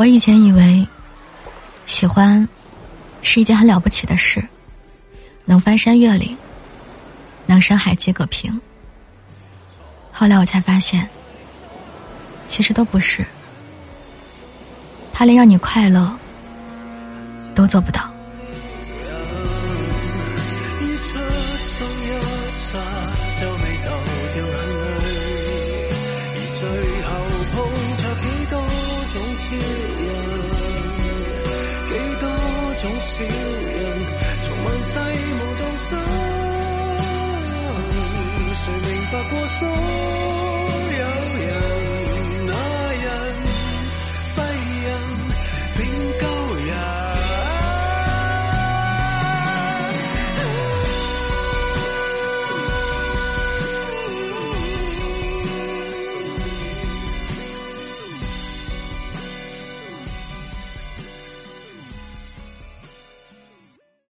我以前以为，喜欢是一件很了不起的事，能翻山越岭，能山海皆可平。后来我才发现，其实都不是。他连让你快乐都做不到。小人从万世无中生，谁明白过心？